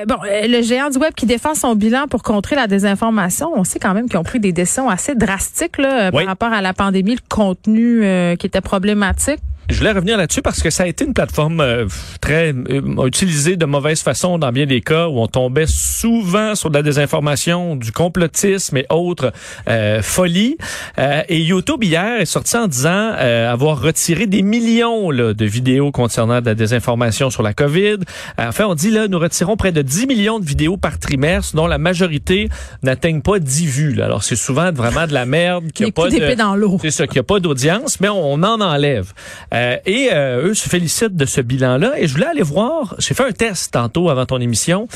euh, bon, euh, le géant du web qui défend son bilan pour contrer la désinformation, on sait quand même qu'ils ont pris des décisions assez drastiques là, euh, Oui. par rapport à la pandémie, le contenu euh, qui était problématique. Je voulais revenir là-dessus parce que ça a été une plateforme euh, très euh, utilisée de mauvaise façon dans bien des cas où on tombait souvent sur de la désinformation, du complotisme et autres euh, folies. Euh, et YouTube hier est sorti en disant euh, avoir retiré des millions là, de vidéos concernant de la désinformation sur la COVID. Euh, enfin, on dit là, nous retirons près de 10 millions de vidéos par trimestre, dont la majorité n'atteignent pas 10 vues. là. Alors c'est souvent vraiment de la merde qui a pas de dans l'eau. c'est ça, qu'il n'y a pas d'audience, mais on, on en enlève. Euh, et euh, eux se félicitent de ce bilan-là. Et je voulais aller voir, j'ai fait un test tantôt avant ton émission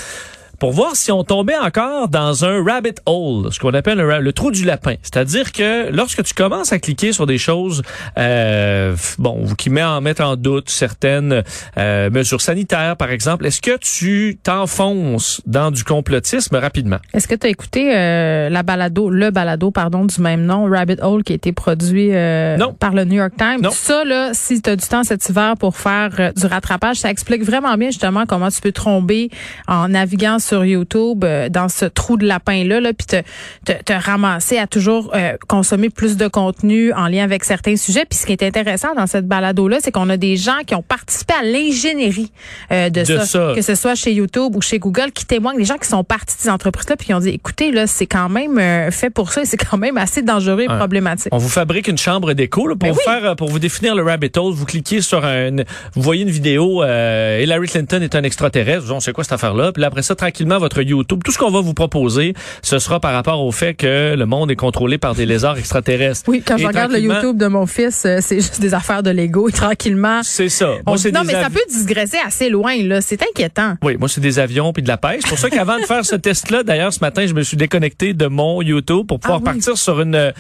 pour voir si on tombait encore dans un rabbit hole, ce qu'on appelle le trou du lapin. C'est-à-dire que lorsque tu commences à cliquer sur des choses, euh, bon, qui met en mettre en doute certaines euh, mesures sanitaires, par exemple, est-ce que tu t'enfonces dans du complotisme rapidement? Est-ce que tu as écouté euh, la balado, le balado, pardon, du même nom, Rabbit Hole, qui a été produit euh, Non. par le New York Times? Non. Ça, là, si tu as du temps cet hiver pour faire euh, du rattrapage, ça explique vraiment bien justement comment tu peux tomber en naviguant sur YouTube euh, dans ce trou de lapin-là, là, puis te, te, te ramasser à toujours euh, consommer plus de contenu en lien avec certains sujets. Puis ce qui est intéressant dans cette balado-là, c'est qu'on a des gens qui ont participé à l'ingénierie euh, de, De ça, ça. que ce soit chez YouTube ou chez Google, qui témoignent, des gens qui sont partis de ces entreprises-là, puis qui ont dit, écoutez, là, c'est quand même fait pour ça et c'est quand même assez dangereux et problématique. On vous fabrique une chambre d'écho là, pour Ben vous oui. faire pour vous définir le rabbit hole. Vous cliquez sur un, vous voyez une vidéo. euh, Hillary Clinton est un extraterrestre. On sait quoi cette affaire-là? Puis là, après ça, tranquillement, votre YouTube, tout ce qu'on va vous proposer, ce sera par rapport au fait que le monde est contrôlé par des lézards extraterrestres. Oui, quand Et je regarde le YouTube de mon fils, euh, c'est juste des affaires de Lego et tranquillement. C'est ça. Moi, c'est non, mais ça peut digresser assez loin, là. C'est inquiétant. Oui, moi, c'est des avions puis de la pêche. C'est pour ça qu'avant de faire ce test-là, d'ailleurs, ce matin, je me suis déconnecté de mon YouTube pour pouvoir Ah oui. partir sur une euh,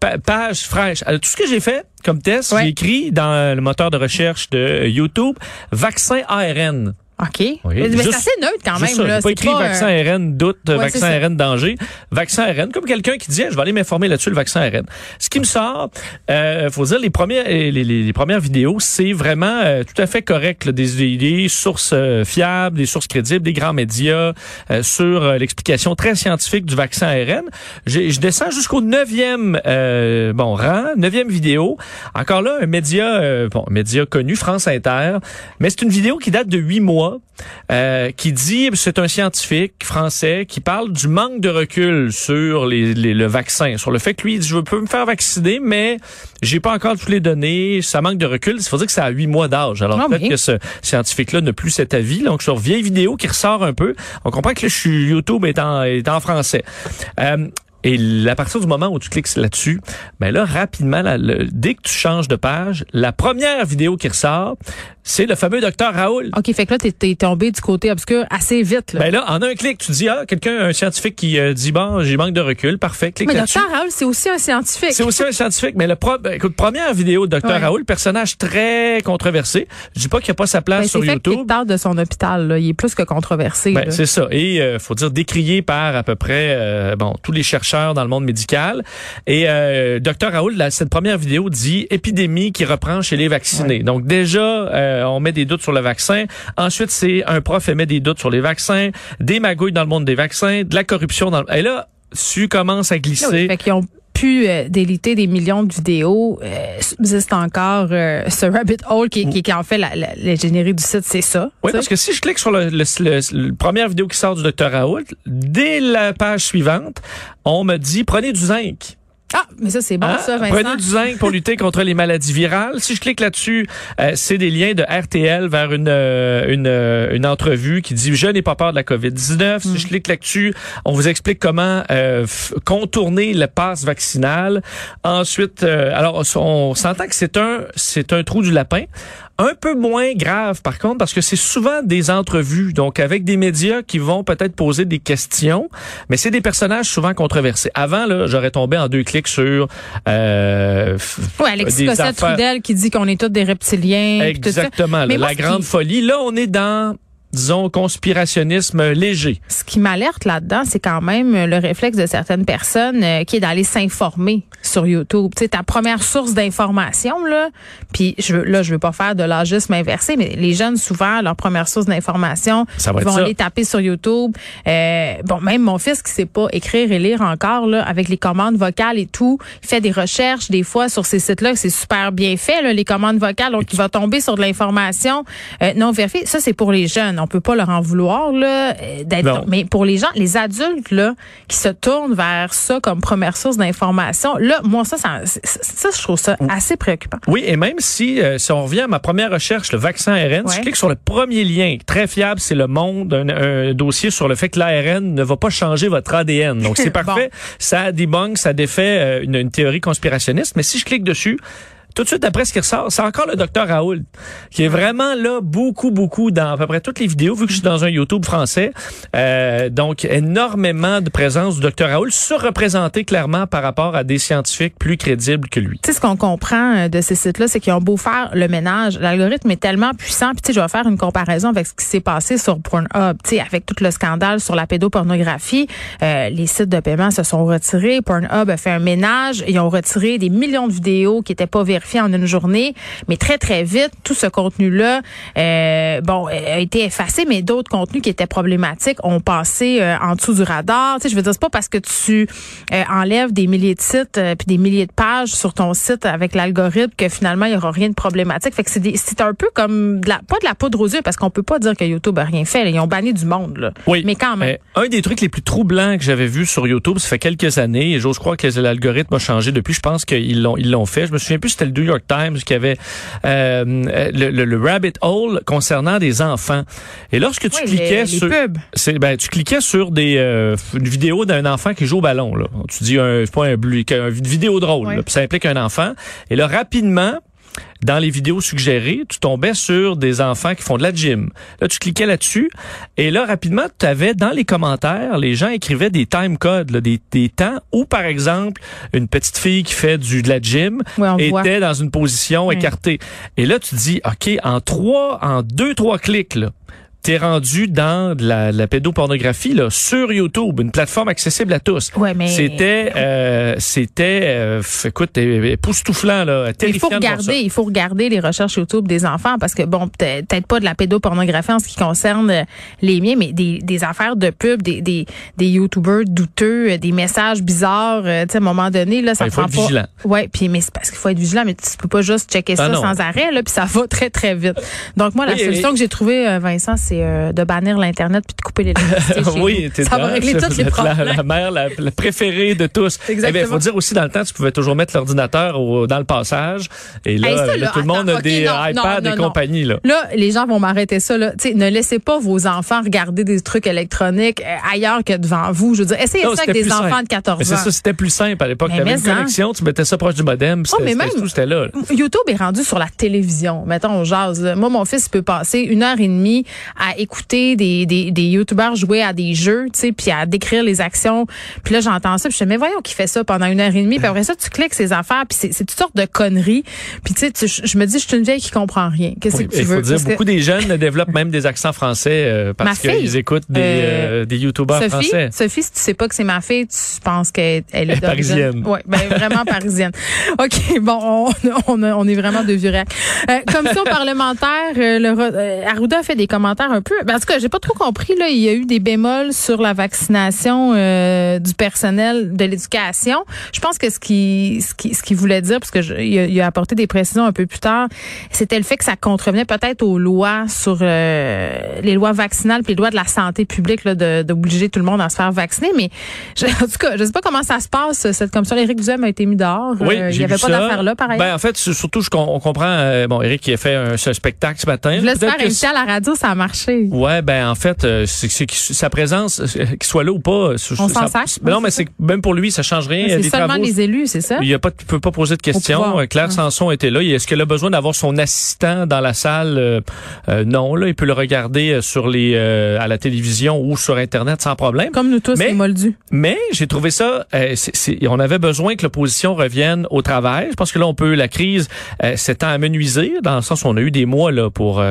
pa- page fraîche. Alors, tout ce que j'ai fait comme test, Ouais. j'ai écrit dans le moteur de recherche de euh, YouTube, vaccin ARN. OK. Mais c'est assez neutre quand même, ça, là. pas écrit pas, euh, vaccin ARN doute, Ouais, vaccin. ARN danger, vaccin ARN, comme quelqu'un qui dit, je vais aller m'informer là-dessus, le vaccin ARN. Ce qui me sort, euh, faut dire, les premières, les, les- les premières vidéos, c'est vraiment euh, tout à fait correct, là, des, des- sources euh, fiables, des sources crédibles, des grands médias euh, sur euh, l'explication très scientifique du vaccin. J'ai- Je descends jusqu'au neuvième euh, bon rang, neuvième vidéo. Encore là, un média, euh, bon, média connu, France Inter, mais c'est une vidéo qui date de huit mois, euh, qui dit, c'est un scientifique français qui parle du manque de recul sur les, les- le vaccin, sur le fait que lui, il dit, je peux me faire vacciner, mais j'ai pas encore toutes les données, ça manque de recul. Il faut dire que c'est à huit mois d'âge. Alors Ah peut-être oui. que ce scientifique-là n'a plus cet avis. Donc sur vieille vidéo qui ressort un peu, on comprend que suis YouTube est en, est en français. Euh, et à partir du moment où tu cliques là-dessus, ben là, rapidement, là, le- dès que tu changes de page, la première vidéo qui ressort, c'est le fameux docteur Raoul. OK, fait que là, t'es, tombé du côté obscur assez vite, là. Ben là, en un clic, tu dis, ah, quelqu'un, un scientifique qui euh, dit, bon, j'ai manque de recul, parfait, clique mais docteur Raoul, c'est aussi un scientifique. C'est aussi un scientifique, mais le pro, ben, écoute, première vidéo de docteur Ouais. Raoul, personnage très controversé. Je dis pas qu'il n'y a pas sa place Ben, sur YouTube. qu'il parle de son hôpital, là. Il est plus que controversé, Ben, c'est ça. Et euh, faut dire décrié par à peu près euh, bon tous les chercheurs dans le monde médical. Et euh, docteur Raoul, là, cette première vidéo dit épidémie qui reprend chez les vaccinés. Donc déjà, euh, on met des doutes sur le vaccin. Ensuite, c'est un prof émet des doutes sur les vaccins, des magouilles dans le monde des vaccins, de la corruption dans. Le... Et là, tu commences à Là, oui, glisser. fait qu'ils ont pu euh, déliter des millions de vidéos. Euh, subsiste encore euh, ce rabbit hole qui, qui, qui en fait la- la- l'ingénierie du site, c'est ça. Oui, parce que si je clique sur le, le- le- le- première vidéo qui sort du docteur Raoul, dès la page suivante, on me dit prenez du zinc. Ah, mais ça, c'est bon, Hein? ça, Vincent. Prenez du zinc pour lutter contre les maladies virales. Si je clique là-dessus, euh, c'est des liens de RTL vers une euh, une, euh, une entrevue qui dit je n'ai pas peur de la COVID-19. Hmm. Si je clique là-dessus, on vous explique comment euh, contourner le passe vaccinal. Ensuite, euh, alors on s'entend que c'est un c'est un trou du lapin. Un peu moins grave par contre parce que c'est souvent des entrevues donc avec des médias qui vont peut-être poser des questions mais c'est des personnages souvent controversés. Avant là, j'aurais tombé en deux clics sur euh, Ouais, Alexis des Cossette affaires- Trudel qui dit qu'on est tous des reptiliens. puis tout ça. Exactement, Mais moi, la qui- grande folie. Là, on est dans disons, conspirationnisme léger. Ce qui m'alerte là-dedans, c'est quand même le réflexe de certaines personnes euh, qui est d'aller s'informer sur YouTube. Tu sais, ta première source d'information, là, puis je, là, je veux pas faire de l'agisme inversé, mais les jeunes, souvent, leur première source d'information, ils vont aller taper sur YouTube. Euh, bon, même mon fils qui sait pas écrire et lire encore, là, avec les commandes vocales et tout, il fait des recherches des fois sur ces sites-là, c'est super bien fait, là, les commandes vocales, donc il va tomber sur de l'information euh, non vérifiée. Ça, c'est pour les jeunes. On peut pas leur en vouloir, là, euh, d'être, mais pour les gens, les adultes, là, qui se tournent vers ça comme première source d'information, là, moi, ça, ça, ça, je trouve ça assez préoccupant. Oui, et même si, euh, si on revient à ma première recherche, le vaccin ARN, si je clique sur le premier lien, très fiable, c'est Le Monde, un, dossier sur le fait que l'ARN ne va pas changer votre ADN. Donc, c'est parfait. Ça débunk, ça défait euh, une, une théorie conspirationniste. Mais si je clique dessus, tout de suite après ce qui ressort, c'est encore le docteur Raoul qui est vraiment là beaucoup beaucoup dans à peu près toutes les vidéos vu que je suis dans un YouTube français. Euh, donc énormément de présence du docteur Raoul surreprésenté clairement par rapport à des scientifiques plus crédibles que lui. Tu sais ce qu'on comprend euh, de ces sites-là, c'est qu'ils ont beau faire le ménage, l'algorithme est tellement puissant. Puis tu sais, je vais faire une comparaison avec ce qui s'est passé sur Pornhub. Tu sais, avec tout le scandale sur la pédopornographie, euh, les sites de paiement se sont retirés. Pornhub a fait un ménage, ils ont retiré des millions de vidéos qui étaient pas vérifiées en une journée, mais très très vite, tout ce contenu-là, euh, bon, a été effacé, mais d'autres contenus qui étaient problématiques ont passé euh, en dessous du radar. Tu sais, je veux dire, c'est pas parce que tu euh, enlèves des milliers de sites puis des milliers de pages sur ton site avec l'algorithme que finalement il y aura rien de problématique. Fait que c'est un peu comme de la, pas de la poudre aux yeux parce qu'on peut pas dire que YouTube a rien fait. Ils ont banni du monde. Là. Oui. Mais quand même. un des trucs les plus troublants que j'avais vu sur YouTube, ça fait quelques années, et j'ose croire que l'algorithme a changé depuis. Je pense qu'ils l'ont ils l'ont fait. Je me souviens plus c'était le New York Times qui avait euh, le, rabbit hole concernant des enfants. Et lorsque tu cliquais sur, ben, tu cliquais sur des euh, une vidéo d'un enfant qui joue au ballon. Là. Tu dis un, pas un, une vidéo drôle. ça implique un enfant. Et là rapidement dans les vidéos suggérées, tu tombais sur des enfants qui font de la gym. Là, tu cliquais là-dessus et là, rapidement, tu avais dans les commentaires, les gens écrivaient des time codes, des, des, temps où, par exemple, une petite fille qui fait du, de la gym était dans une position écartée. Et là, tu dis, OK, en trois, en deux, trois clics, là, t'es rendu dans de la, la, pédopornographie là sur YouTube, une plateforme accessible à tous. Ouais, mais c'était euh, c'était euh, écoute époustouflant là, Il faut regarder, il faut regarder les recherches YouTube des enfants parce que bon peut-être pas de la pédopornographie en ce qui concerne euh, les miens, mais des, des affaires de pub, des des, des YouTubers douteux, euh, des messages bizarres. tu sais à un moment donné là, ça il faut prend être pas. Vigilant. Ouais, puis mais c'est parce qu'il faut être vigilant, mais tu peux pas juste checker ah ça sans arrêt là, puis ça va très très vite. Donc moi la solution que j'ai trouvée, Vincent, c'est euh, de bannir l'Internet puis de couper l'électricité. oui, ça va régler tous les problèmes. La, la mère, la, préférée de tous. Eh Exactement. Il faut dire aussi, dans le temps, tu pouvais toujours mettre l'ordinateur dans le passage. Et là, tout le monde a des iPads et compagnie. Là. là, les gens vont m'arrêter ça. Là. ne laissez pas vos enfants regarder des trucs électroniques euh, ailleurs que devant vous. Je veux dire, essayez ça avec des enfants de 14 ans. C'est ça, c'était plus simple à l'époque. Tu avais une hein. connexion, tu mettais ça proche du modem, oh, mais même, tout, c'était là, YouTube est rendu sur la télévision. Mettons, on jase. Moi, mon fils peut passer une heure et demie à écouter des, des, des youtubeurs jouer à des jeux, tu sais, puis à décrire les actions. Puis là, j'entends ça, puis je me dis, mais voyons qui fait ça pendant une heure et demie. Puis après ça, tu cliques ces affaires, puis c'est toutes sortes de conneries. Puis tu sais, je me dis, je suis une vieille qui comprend rien. Qu'est-ce que tu il faut Dire, beaucoup des jeunes développent même des accents français euh, parce qu'ils écoutent des, euh, euh, des youtubeurs français. Sophie, si tu sais pas que c'est ma fille, tu penses qu'elle est parisienne. Oui, ben vraiment parisienne. OK, bon, on, on, on est vraiment de vieux euh, Commission parlementaire, le, Arruda fait des commentaires un peu. Ben, en tout cas, j'ai pas trop compris. Là, il y a eu des bémols sur la vaccination euh, du personnel de l'éducation. Je pense que ce qui ce qui ce qu'il voulait dire, parce que je, il, a, apporté des précisions un peu plus tard, c'était le fait que ça contrevenait peut-être aux lois sur euh, les lois vaccinales puis les lois de la santé publique là, d'obliger tout le monde à se faire vacciner. Mais je, en tout cas, je sais pas comment ça se passe cette commission. Éric Duhem a été mis dehors. Oui, euh, il n'y avait pas d'affaire là, pareil. Ben, en fait, surtout, je, on comprend. bon, Éric qui a fait un, spectacle ce matin. Je laisse faire inviter à la radio, ça a marché. Ouais, ben en fait, euh, c'est sa présence, euh, qu'il soit là ou pas. On s'en non, mais c'est même pour lui, ça change rien. C'est seulement les élus, c'est ça? Il y a pas, peut pas poser de questions. Euh, Claire Sanson était là. Est-ce qu'elle a besoin d'avoir son assistant dans la salle? Non, là, il peut le regarder sur les à la télévision ou sur internet sans problème. Comme nous tous, mais, les moldus. Mais j'ai trouvé ça. on avait besoin que l'opposition revienne au travail. Je pense que là, on peut la crise s'étant amenuisée dans le sens où on a eu des mois là pour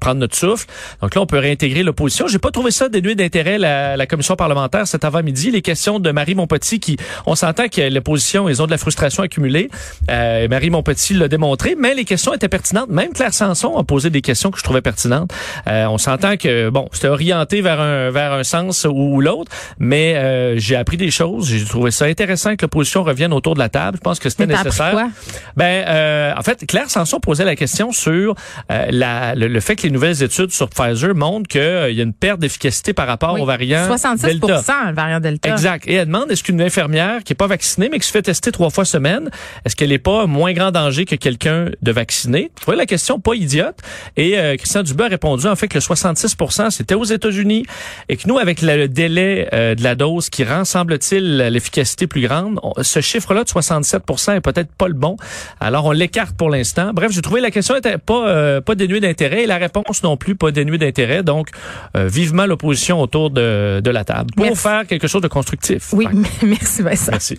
prendre notre souffle. Donc là, on peut réintégrer l'opposition. J'ai pas trouvé ça dénué d'intérêt la, la commission parlementaire cet avant-midi. Les questions de Marie Montpetit qui, on s'entend que l'opposition, ils ont de la frustration accumulée. Euh, Marie Montpetit l'a démontré, mais les questions étaient pertinentes. Même Claire Sanson a posé des questions que je trouvais pertinentes. Euh, on s'entend que bon, c'était orienté vers un vers un sens ou, l'autre, mais euh, j'ai appris des choses. J'ai trouvé ça intéressant que l'opposition revienne autour de la table. Je pense que c'était nécessaire. Quoi? Ben, euh, en fait, Claire Sanson posait la question sur euh, la, le, fait que les nouvelles études sur Pfizer montrent qu'il euh, y a une perte d'efficacité par rapport oui. au variant 66 Delta. le variant Delta. Exact. Et elle demande est-ce qu'une infirmière qui est pas vaccinée mais qui se fait tester trois fois semaine, est-ce qu'elle n'est pas moins grand danger que quelqu'un de vacciné? Tu vois la question pas idiote. Et euh, Christian Dubé a répondu en fait que le 66 c'était aux États-Unis et que nous avec le, le délai euh, de la dose qui rend semble-t-il l'efficacité plus grande, on, ce chiffre-là de 67 est peut-être pas le bon. Alors on l'écarte pour l'instant. Bref, j'ai trouvé la question était pas euh, pas dénuée d'intérêt et la réponse non plus pas dénuée d'intérêt. Donc euh, vivement l'opposition autour de, de la table pour Merci. faire quelque chose de constructif. Oui, merci Vincent. Merci.